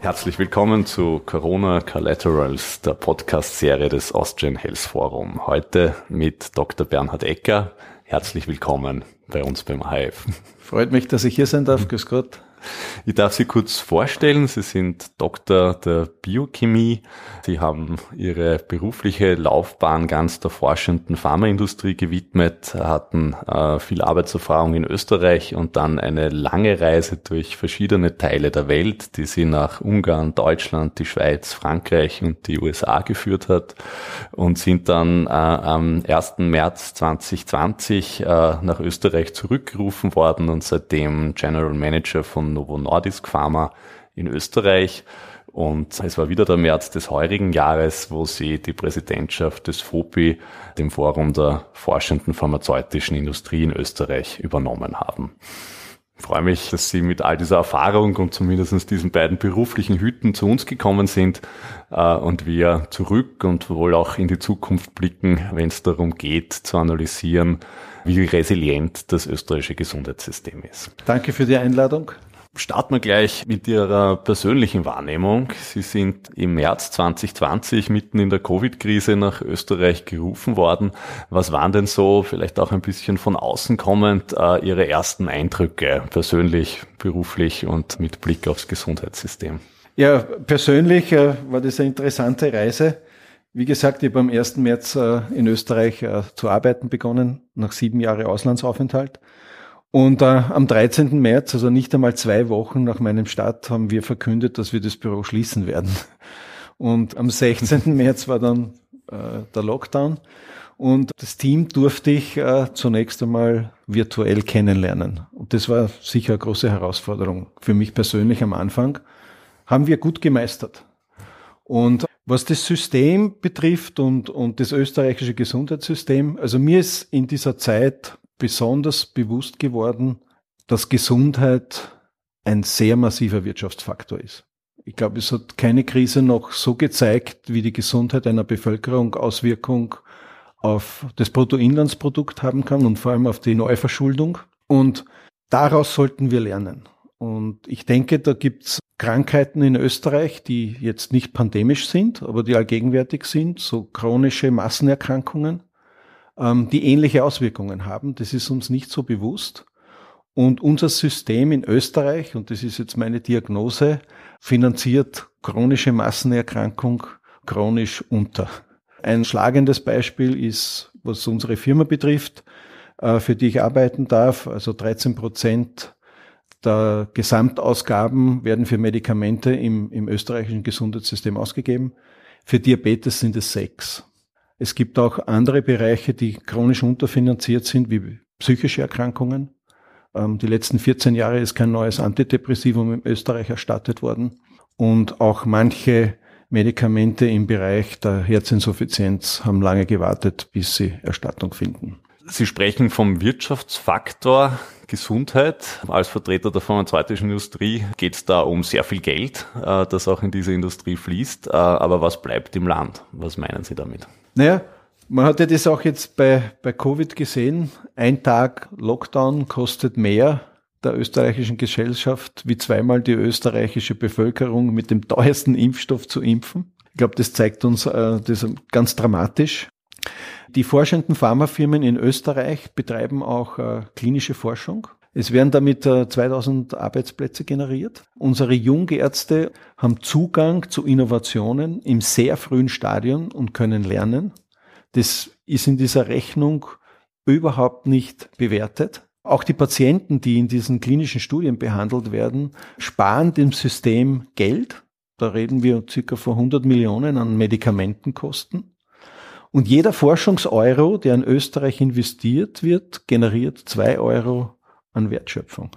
Herzlich willkommen zu Corona Collaterals, der Podcast-Serie des Austrian Health Forum. Heute mit Dr. Bernhard Ecker. Herzlich willkommen bei uns beim HF. Freut mich, dass ich hier sein darf. Grüß Gott. Ich darf Sie kurz vorstellen. Sie sind Doktor der Biochemie. Sie haben Ihre berufliche Laufbahn ganz der forschenden Pharmaindustrie gewidmet, hatten äh, viel Arbeitserfahrung in Österreich und dann eine lange Reise durch verschiedene Teile der Welt, die Sie nach Ungarn, Deutschland, die Schweiz, Frankreich und die USA geführt hat und sind dann äh, am 1. März 2020 äh, nach Österreich zurückgerufen worden und seitdem General Manager von Novo Nordisk Pharma in Österreich. Und es war wieder der März des heurigen Jahres, wo sie die Präsidentschaft des FOPI, dem Forum der forschenden pharmazeutischen Industrie in Österreich, übernommen haben. Ich freue mich, dass Sie mit all dieser Erfahrung und zumindest diesen beiden beruflichen Hüten zu uns gekommen sind äh, und wir zurück und wohl auch in die Zukunft blicken, wenn es darum geht, zu analysieren, wie resilient das österreichische Gesundheitssystem ist. Danke für die Einladung. Starten wir gleich mit Ihrer persönlichen Wahrnehmung. Sie sind im März 2020 mitten in der Covid-Krise nach Österreich gerufen worden. Was waren denn so, vielleicht auch ein bisschen von außen kommend, äh, Ihre ersten Eindrücke, persönlich, beruflich und mit Blick aufs Gesundheitssystem? Ja, persönlich äh, war das eine interessante Reise. Wie gesagt, ich habe am 1. März äh, in Österreich zu arbeiten begonnen, nach sieben Jahren Auslandsaufenthalt. Und äh, am 13. März, also nicht einmal zwei Wochen nach meinem Start, haben wir verkündet, dass wir das Büro schließen werden. Und am 16. März war dann äh, der Lockdown. Und das Team durfte ich äh, zunächst einmal virtuell kennenlernen. Und das war sicher eine große Herausforderung für mich persönlich am Anfang. Haben wir gut gemeistert. Und was das System betrifft und, und das österreichische Gesundheitssystem, also mir ist in dieser Zeit besonders bewusst geworden, dass Gesundheit ein sehr massiver Wirtschaftsfaktor ist. Ich glaube, es hat keine Krise noch so gezeigt, wie die Gesundheit einer Bevölkerung Auswirkung auf das Bruttoinlandsprodukt haben kann und vor allem auf die Neuverschuldung. Und daraus sollten wir lernen. Und ich denke, da gibt's Krankheiten in Österreich, die jetzt nicht pandemisch sind, aber die allgegenwärtig sind, so chronische Massenerkrankungen, ähm, die ähnliche Auswirkungen haben. Das ist uns nicht so bewusst. Und unser System in Österreich, und das ist jetzt meine Diagnose, finanziert chronische Massenerkrankung chronisch unter. Ein schlagendes Beispiel ist, was unsere Firma betrifft, äh, für die ich arbeiten darf. Also 13 Prozent der Gesamtausgaben werden für Medikamente im, im österreichischen Gesundheitssystem ausgegeben. Für Diabetes sind es sechs. Es gibt auch andere Bereiche, die chronisch unterfinanziert sind, wie psychische Erkrankungen. Ähm, die letzten 14 Jahre ist kein neues Antidepressivum in Österreich erstattet worden. Und auch manche Medikamente im Bereich der Herzinsuffizienz haben lange gewartet, bis sie Erstattung finden. Sie sprechen vom Wirtschaftsfaktor Gesundheit. Als Vertreter der pharmazeutischen Industrie geht es da um sehr viel Geld, äh, das auch in diese Industrie fließt. Äh, aber was bleibt im Land? Was meinen Sie damit? Naja, man hat ja das auch jetzt bei, bei Covid gesehen. Ein Tag Lockdown kostet mehr der österreichischen Gesellschaft wie zweimal die österreichische Bevölkerung mit dem teuersten Impfstoff zu impfen. Ich glaube, das zeigt uns äh, das ganz dramatisch. Die forschenden Pharmafirmen in Österreich betreiben auch äh, klinische Forschung. Es werden damit äh, 2000 Arbeitsplätze generiert. Unsere Jungärzte haben Zugang zu Innovationen im sehr frühen Stadion und können lernen. Das ist in dieser Rechnung überhaupt nicht bewertet. Auch die Patienten, die in diesen klinischen Studien behandelt werden, sparen dem System Geld. Da reden wir circa von 100 Millionen an Medikamentenkosten. Und jeder Forschungseuro, der in Österreich investiert wird, generiert zwei Euro an Wertschöpfung.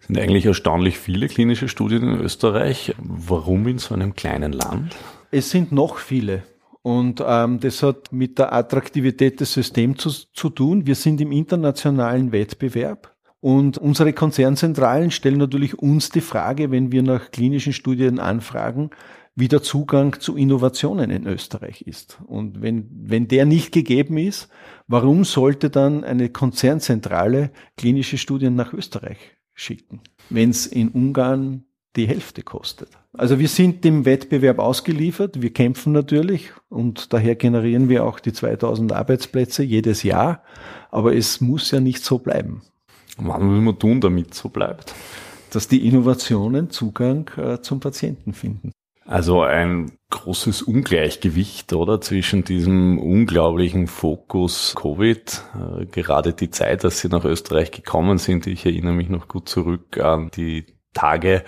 Es sind eigentlich erstaunlich viele klinische Studien in Österreich. Warum in so einem kleinen Land? Es sind noch viele. Und ähm, das hat mit der Attraktivität des Systems zu, zu tun. Wir sind im internationalen Wettbewerb. Und unsere Konzernzentralen stellen natürlich uns die Frage, wenn wir nach klinischen Studien anfragen, wie der Zugang zu Innovationen in Österreich ist. Und wenn, wenn der nicht gegeben ist, warum sollte dann eine Konzernzentrale klinische Studien nach Österreich schicken, wenn es in Ungarn die Hälfte kostet? Also wir sind dem Wettbewerb ausgeliefert, wir kämpfen natürlich und daher generieren wir auch die 2000 Arbeitsplätze jedes Jahr, aber es muss ja nicht so bleiben. Was will man tun, damit so bleibt? Dass die Innovationen Zugang äh, zum Patienten finden. Also ein großes Ungleichgewicht, oder? Zwischen diesem unglaublichen Fokus Covid, äh, gerade die Zeit, dass Sie nach Österreich gekommen sind. Ich erinnere mich noch gut zurück an die Tage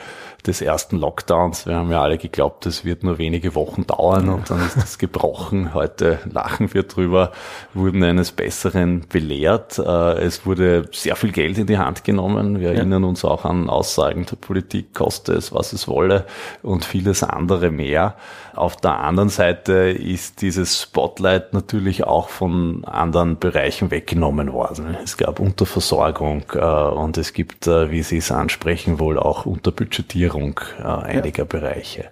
des ersten Lockdowns. Wir haben ja alle geglaubt, es wird nur wenige Wochen dauern und dann ist das gebrochen. Heute lachen wir drüber, wurden eines Besseren belehrt. Äh, es wurde sehr viel Geld in die Hand genommen. Wir erinnern uns auch an Aussagen der Politik, koste es, was es wolle und vieles andere mehr. Auf der anderen Seite ist dieses Spotlight natürlich auch von anderen Bereichen weggenommen worden. Es gab Unterversorgung äh, und es gibt, äh, wie Sie es ansprechen, wohl auch Unterbudgetierung äh, einiger ja. Bereiche.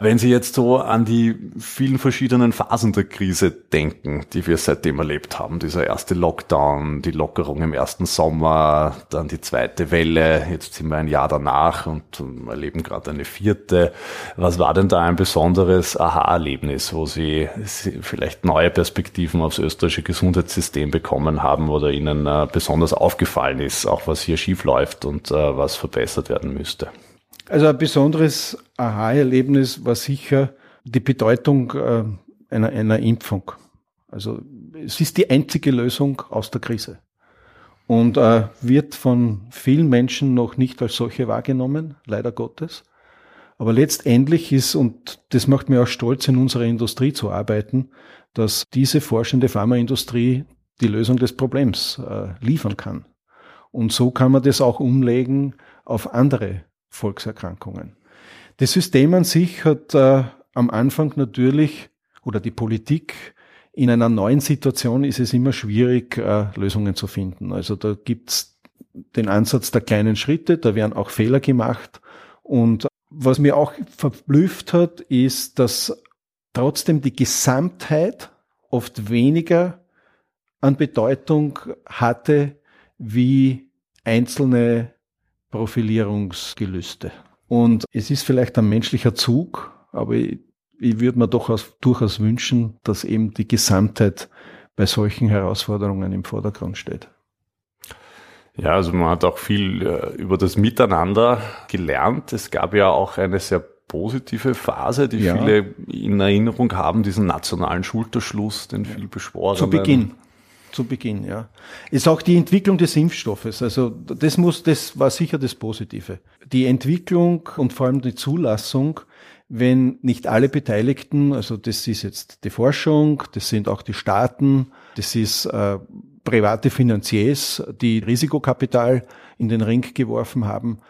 Wenn Sie jetzt so an die vielen verschiedenen Phasen der Krise denken, die wir seitdem erlebt haben, dieser erste Lockdown, die Lockerung im ersten Sommer, dann die zweite Welle, jetzt sind wir ein Jahr danach und erleben gerade eine vierte. Was war denn da ein besonderes besonderes Aha-Erlebnis, wo Sie, vielleicht neue Perspektiven aufs österreichische Gesundheitssystem bekommen haben oder Ihnen äh, besonders aufgefallen ist, auch was hier schief läuft und äh, was verbessert werden müsste? Also ein besonderes Aha-Erlebnis war sicher die Bedeutung äh, einer, einer Impfung. Also es ist die einzige Lösung aus der Krise und äh, wird von vielen Menschen noch nicht als solche wahrgenommen, leider Gottes. Aber letztendlich ist, und das macht mir auch stolz, in unserer Industrie zu arbeiten, dass diese forschende Pharmaindustrie die Lösung des Problems äh, liefern kann. Und so kann man das auch umlegen auf andere Volkserkrankungen. Das System an sich hat äh, am Anfang natürlich, oder die Politik, in einer neuen Situation ist es immer schwierig, äh, Lösungen zu finden. Also da gibt's den Ansatz der kleinen Schritte, da werden auch Fehler gemacht und was mir auch verblüfft hat, ist, dass trotzdem die Gesamtheit oft weniger an Bedeutung hatte wie einzelne Profilierungsgelüste. Und es ist vielleicht ein menschlicher Zug, aber ich, ich würde mir doch durchaus wünschen, dass eben die Gesamtheit bei solchen Herausforderungen im Vordergrund steht. Ja, also man hat auch viel äh, über das Miteinander gelernt. Es gab ja auch eine sehr positive Phase, die ja. viele in Erinnerung haben, diesen nationalen Schulterschluss, den viel beschworen. Zu Beginn. Zu Beginn, ja. Ist auch die Entwicklung des Impfstoffes. Also das muss, das war sicher das Positive. Die Entwicklung und vor allem die Zulassung, wenn nicht alle Beteiligten, also das ist jetzt die Forschung, das sind auch die Staaten, das ist äh, private Finanziers, die Risikokapital in den Ring geworfen haben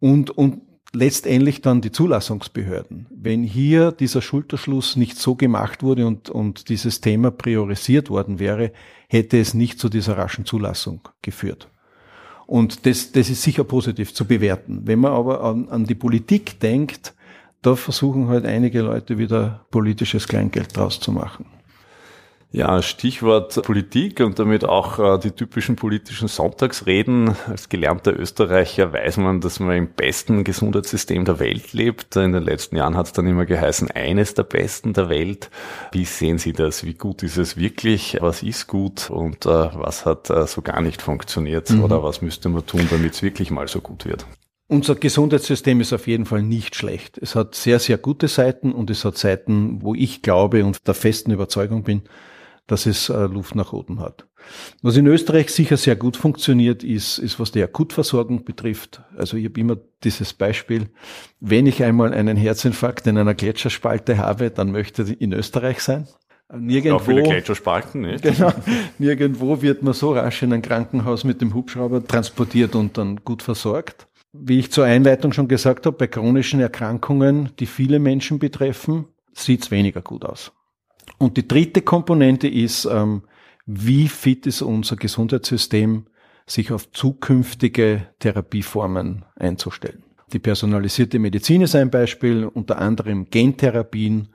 und, und letztendlich dann die Zulassungsbehörden. Wenn hier dieser Schulterschluss nicht so gemacht wurde und, und dieses Thema priorisiert worden wäre, hätte es nicht zu dieser raschen Zulassung geführt. Und das, das ist sicher positiv zu bewerten. Wenn man aber an, an die Politik denkt, da versuchen halt einige Leute wieder politisches Kleingeld draus zu machen. Ja, Stichwort Politik und damit auch äh, die typischen politischen Sonntagsreden. Als gelernter Österreicher weiß man, dass man im besten Gesundheitssystem der Welt lebt. In den letzten Jahren hat es dann immer geheißen, eines der besten der Welt. Wie sehen Sie das? Wie gut ist es wirklich? Was ist gut und äh, was hat äh, so gar nicht funktioniert? Mhm. Oder was müsste man tun, damit es wirklich mal so gut wird? Unser Gesundheitssystem ist auf jeden Fall nicht schlecht. Es hat sehr, sehr gute Seiten und es hat Seiten, wo ich glaube und der festen Überzeugung bin, dass es äh, Luft nach oben hat. Was in Österreich sicher sehr gut funktioniert, ist, ist was die Akutversorgung betrifft. Also ich habe immer dieses Beispiel, wenn ich einmal einen Herzinfarkt in einer Gletscherspalte habe, dann möchte ich in Österreich sein. Nirgendwo, Auch viele Gletscherspalten, nicht? Genau, nirgendwo wird man so rasch in ein Krankenhaus mit dem Hubschrauber transportiert und dann gut versorgt. wie ich zur Einleitung schon gesagt habe, bei chronischen Erkrankungen, die viele Menschen betreffen, sieht es weniger gut aus. Und die dritte Komponente ist, ähm, wie fit ist unser Gesundheitssystem, sich auf zukünftige Therapieformen einzustellen. Die personalisierte Medizin ist ein Beispiel, unter anderem Gentherapien,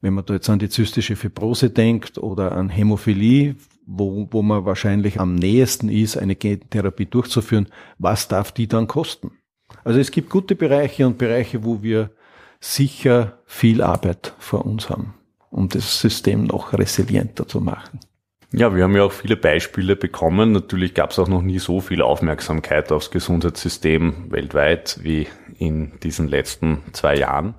wenn man da jetzt an die zystische Fibrose denkt oder an Hämophilie, wo, wo man wahrscheinlich am nähesten ist, eine Gentherapie durchzuführen, was darf die dann kosten? Also es gibt gute Bereiche und Bereiche, wo wir sicher viel Arbeit vor uns haben, um das System noch resilienter zu machen. Ja, wir haben ja auch viele Beispiele bekommen. Natürlich gab es auch noch nie so viel Aufmerksamkeit aufs Gesundheitssystem weltweit wie in diesen letzten zwei Jahren.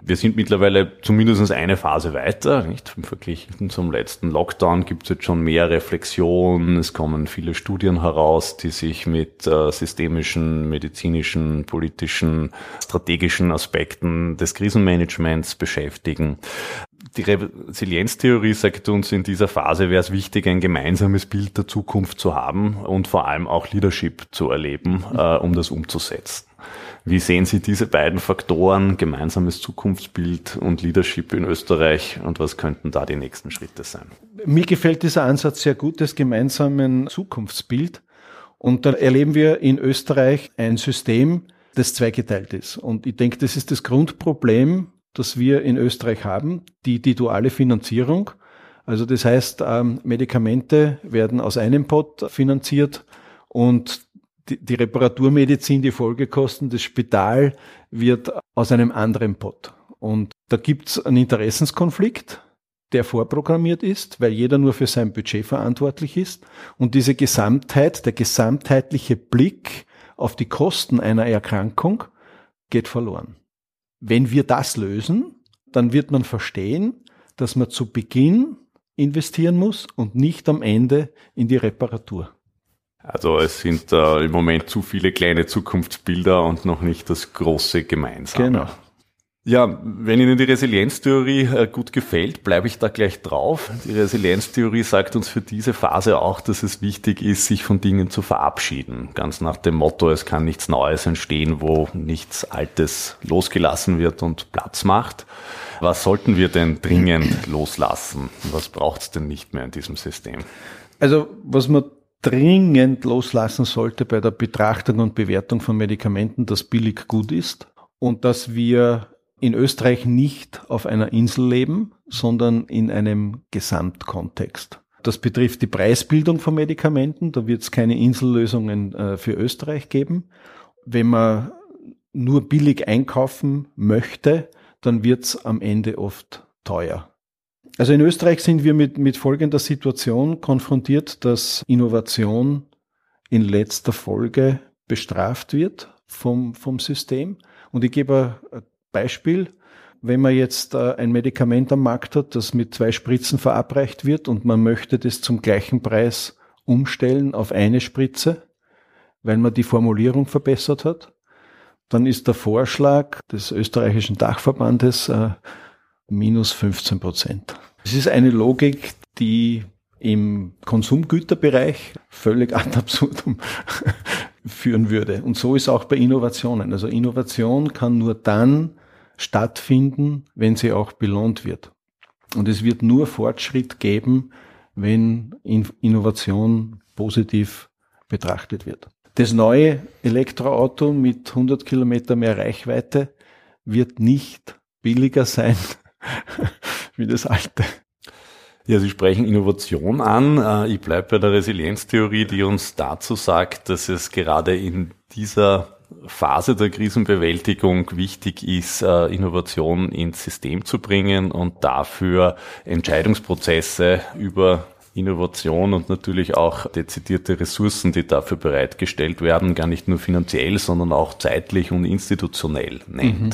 Wir sind mittlerweile zumindest eine Phase weiter. Nicht? Im Vergleich zum letzten Lockdown gibt es jetzt schon mehr Reflexion. Es kommen viele Studien heraus, die sich mit äh, systemischen, medizinischen, politischen, strategischen Aspekten des Krisenmanagements beschäftigen die Resilienztheorie sagt uns, in dieser Phase wäre es wichtig, ein gemeinsames Bild der Zukunft zu haben und vor allem auch Leadership zu erleben, äh, um das umzusetzen. Wie sehen Sie diese beiden Faktoren, gemeinsames Zukunftsbild und Leadership in Österreich und was könnten da die nächsten Schritte sein? Mir gefällt dieser Ansatz sehr gut des gemeinsamen Zukunftsbild. Und da erleben wir in Österreich ein System, das zweigeteilt ist. Und ich denke, das ist das Grundproblem das wir in Österreich haben, die, die duale Finanzierung. Also das heißt, ähm, Medikamente werden aus einem Pot finanziert und die, die Reparaturmedizin, die Folgekosten, das Spital wird aus einem anderen Pot. Und da gibt's einen Interessenskonflikt, der vorprogrammiert ist, weil jeder nur für sein Budget verantwortlich ist. Und diese Gesamtheit, der gesamtheitliche Blick auf die Kosten einer Erkrankung geht verloren. Wenn wir das lösen, dann wird man verstehen, dass man zu Beginn investieren muss und nicht am Ende in die Reparatur. Also es sind äh, im Moment zu viele kleine Zukunftsbilder und noch nicht das große Gemeinsame. Genau. Ja, wenn Ihnen die Resilienztheorie äh, gut gefällt, bleibe ich da gleich drauf. Die Resilienztheorie sagt uns für diese Phase auch, dass es wichtig ist, sich von Dingen zu verabschieden. Ganz nach dem Motto, es kann nichts Neues entstehen, wo nichts Altes losgelassen wird und Platz macht. Was sollten wir denn dringend loslassen? Was braucht es denn nicht mehr in diesem System? Also was man dringend loslassen sollte bei der Betrachtung und Bewertung von Medikamenten, dass billig gut ist und dass wir in Österreich nicht auf einer Insel leben, sondern in einem Gesamtkontext. Das betrifft die Preisbildung von Medikamenten. Da wird es keine Insellösungen äh, für Österreich geben. Wenn man nur billig einkaufen möchte, dann wird es am Ende oft teuer. Also in Österreich sind wir mit, mit folgender Situation konfrontiert, dass Innovation in letzter Folge bestraft wird vom, vom System. Und ich gebe ein Beispiel, wenn man jetzt äh, ein Medikament am Markt hat, das mit zwei Spritzen verabreicht wird und man möchte das zum gleichen Preis umstellen auf eine Spritze, weil man die Formulierung verbessert hat, dann ist der Vorschlag des österreichischen Dachverbandes äh, minus 15 Prozent. Es ist eine Logik, die im Konsumgüterbereich völlig ad absurdum führen würde. Und so ist auch bei Innovationen. Also Innovation kann nur dann stattfinden, wenn sie auch belohnt wird. Und es wird nur Fortschritt geben, wenn Innovation positiv betrachtet wird. Das neue Elektroauto mit 100 Kilometer mehr Reichweite wird nicht billiger sein wie das alte. Ja, Sie sprechen Innovation an. Äh, ich bleibe bei der Resilienztheorie, die uns dazu sagt, dass es gerade in dieser Phase der Krisenbewältigung wichtig ist, äh, Innovation ins System zu bringen und dafür Entscheidungsprozesse über Innovation und natürlich auch dezidierte Ressourcen, die dafür bereitgestellt werden, gar nicht nur finanziell, sondern auch zeitlich und institutionell nennt. Mhm.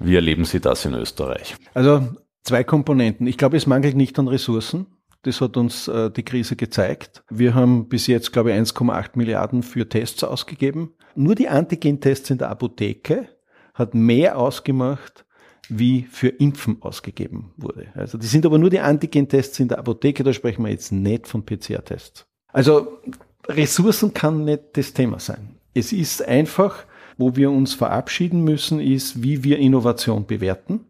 Wie erleben Sie das in Österreich? Also zwei Komponenten. Ich glaube, es mangelt nicht an Ressourcen. Das hat uns äh, die Krise gezeigt. Wir haben bis jetzt, glaube ich, 1,8 Milliarden für Tests ausgegeben. Nur die Antigen-Tests in der Apotheke hat mehr ausgemacht, wie für Impfen ausgegeben wurde. Also die sind aber nur die Antigen-Tests in der Apotheke, da sprechen wir jetzt nicht von PCR-Tests. Also Ressourcen kann nicht das Thema sein. Es ist einfach wo wir uns verabschieden müssen, ist, wie wir Innovation bewerten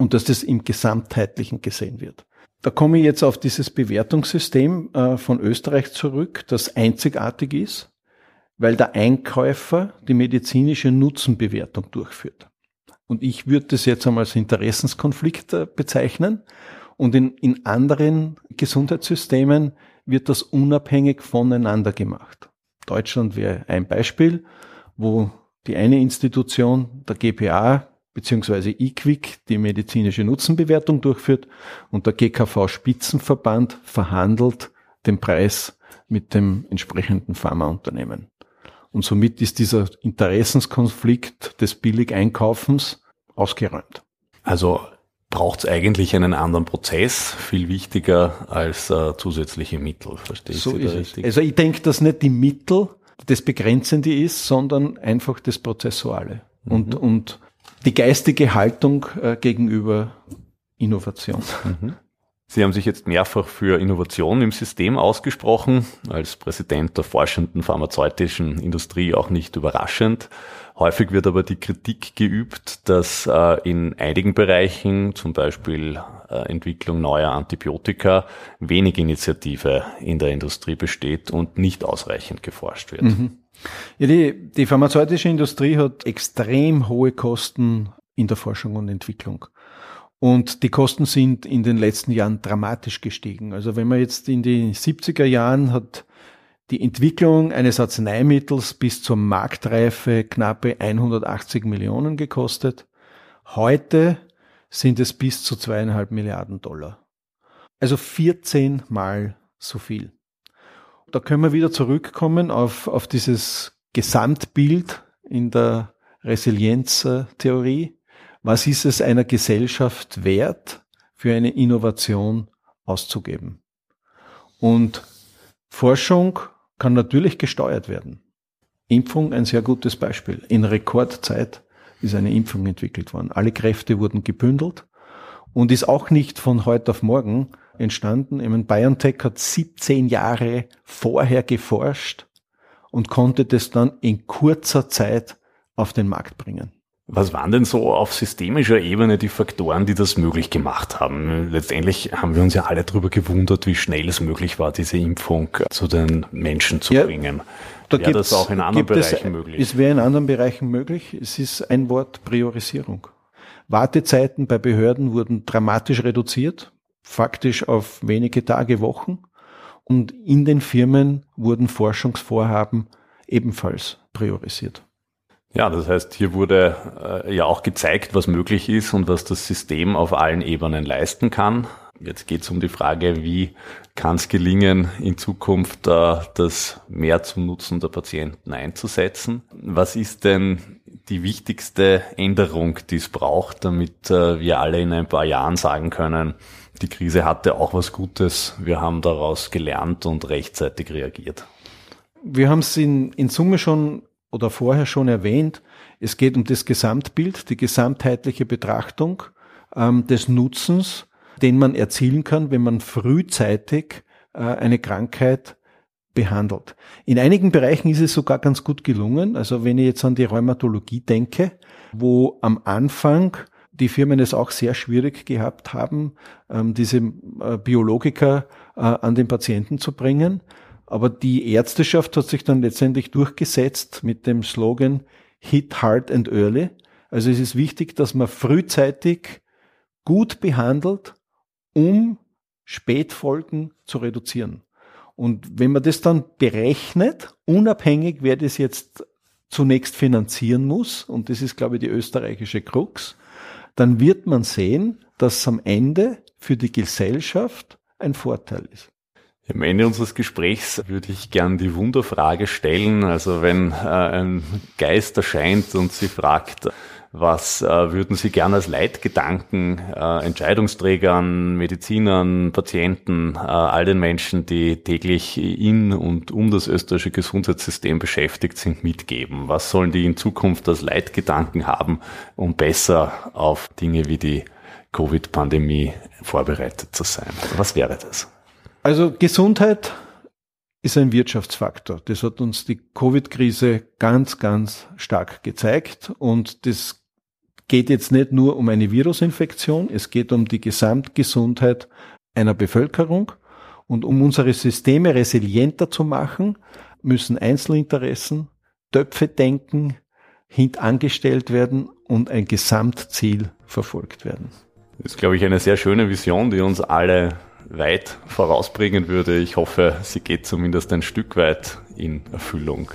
und dass das im Gesamtheitlichen gesehen wird. Da komme ich jetzt auf dieses Bewertungssystem äh, von Österreich zurück, das einzigartig ist, weil der Einkäufer die medizinische Nutzenbewertung durchführt. Und ich würde das jetzt einmal als Interessenskonflikt äh, bezeichnen. Und in, in anderen Gesundheitssystemen wird das unabhängig voneinander gemacht. Deutschland wäre ein Beispiel, wo die eine Institution, der GPA beziehungsweise IQWIC, die medizinische Nutzenbewertung durchführt und der GKV Spitzenverband verhandelt den Preis mit dem entsprechenden Pharmaunternehmen. Und somit ist dieser Interessenskonflikt des Billigeinkaufens ausgeräumt. Also braucht es eigentlich einen anderen Prozess, viel wichtiger als äh, zusätzliche Mittel. Verstehe so ich ist richtig? Also ich denke, dass nicht die Mittel das Begrenzende ist, sondern einfach das Prozessuale mhm. und, und die geistige Haltung äh, gegenüber Innovation. Mhm. Sie haben sich jetzt mehrfach für Innovation im System ausgesprochen, als Präsident der forschenden pharmazeutischen Industrie auch nicht überraschend. Häufig wird aber die Kritik geübt, dass äh, in einigen Bereichen, zum Beispiel äh, Entwicklung neuer Antibiotika, wenig Initiative in der Industrie besteht und nicht ausreichend geforscht wird. Mhm. Ja, die, die pharmazeutische Industrie hat extrem hohe Kosten in der Forschung und Entwicklung. Und die Kosten sind in den letzten Jahren dramatisch gestiegen. Also wenn man jetzt in die 70er Jahren hat die Entwicklung eines Arzneimittels bis zur Marktreife knappe 180 Millionen gekostet. Heute sind es bis zu zweieinhalb Milliarden Dollar. Also 14 mal so viel. Da können wir wieder zurückkommen auf, auf dieses Gesamtbild in der Resilienztheorie. Was ist es einer Gesellschaft wert, für eine Innovation auszugeben? Und Forschung kann natürlich gesteuert werden. Impfung ein sehr gutes Beispiel. In Rekordzeit ist eine Impfung entwickelt worden. Alle Kräfte wurden gebündelt und ist auch nicht von heute auf morgen entstanden. Ich meine, BioNTech hat 17 Jahre vorher geforscht und konnte das dann in kurzer Zeit auf den Markt bringen. Was waren denn so auf systemischer Ebene die Faktoren, die das möglich gemacht haben? Letztendlich haben wir uns ja alle darüber gewundert, wie schnell es möglich war, diese Impfung zu den Menschen zu ja, bringen. Da wäre das auch in anderen Bereichen es, möglich? Es wäre in anderen Bereichen möglich. Es ist ein Wort Priorisierung. Wartezeiten bei Behörden wurden dramatisch reduziert, faktisch auf wenige Tage, Wochen. Und in den Firmen wurden Forschungsvorhaben ebenfalls priorisiert. Ja, das heißt, hier wurde äh, ja auch gezeigt, was möglich ist und was das System auf allen Ebenen leisten kann. Jetzt geht es um die Frage, wie kann es gelingen, in Zukunft äh, das mehr zum Nutzen der Patienten einzusetzen. Was ist denn die wichtigste Änderung, die es braucht, damit äh, wir alle in ein paar Jahren sagen können, die Krise hatte auch was Gutes, wir haben daraus gelernt und rechtzeitig reagiert? Wir haben es in, in Summe schon oder vorher schon erwähnt, es geht um das Gesamtbild, die gesamtheitliche Betrachtung ähm, des Nutzens, den man erzielen kann, wenn man frühzeitig äh, eine Krankheit behandelt. In einigen Bereichen ist es sogar ganz gut gelungen. Also wenn ich jetzt an die Rheumatologie denke, wo am Anfang die Firmen es auch sehr schwierig gehabt haben, ähm, diese äh, Biologiker äh, an den Patienten zu bringen. Aber die Ärzteschaft hat sich dann letztendlich durchgesetzt mit dem Slogan Hit Hard and Early. Also es ist wichtig, dass man frühzeitig gut behandelt, um Spätfolgen zu reduzieren. Und wenn man das dann berechnet, unabhängig, wer das jetzt zunächst finanzieren muss, und das ist, glaube ich, die österreichische Krux, dann wird man sehen, dass am Ende für die Gesellschaft ein Vorteil ist. Am Ende unseres Gesprächs würde ich gern die Wunderfrage stellen. Also wenn äh, ein Geist erscheint und Sie fragt, was äh, würden Sie gern als Leitgedanken äh, Entscheidungsträgern, Medizinern, Patienten, äh, all den Menschen, die täglich in und um das österreichische Gesundheitssystem beschäftigt sind, mitgeben? Was sollen die in Zukunft als Leitgedanken haben, um besser auf Dinge wie die Covid-Pandemie vorbereitet zu sein? Was wäre das? Also Gesundheit ist ein Wirtschaftsfaktor. Das hat uns die Covid-Krise ganz, ganz stark gezeigt. Und das geht jetzt nicht nur um eine Virusinfektion, es geht um die Gesamtgesundheit einer Bevölkerung. Und um unsere Systeme resilienter zu machen, müssen Einzelinteressen, Töpfe denken, hintangestellt werden und ein Gesamtziel verfolgt werden. Das ist, glaube ich, eine sehr schöne Vision, die uns alle weit vorausbringen würde. Ich hoffe, sie geht zumindest ein Stück weit in Erfüllung.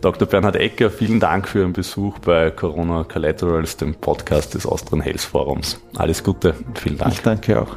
Dr. Bernhard Ecker, vielen Dank für Ihren Besuch bei Corona Collaterals, dem Podcast des Austrian Health Forums. Alles Gute, vielen Dank. Ich danke auch.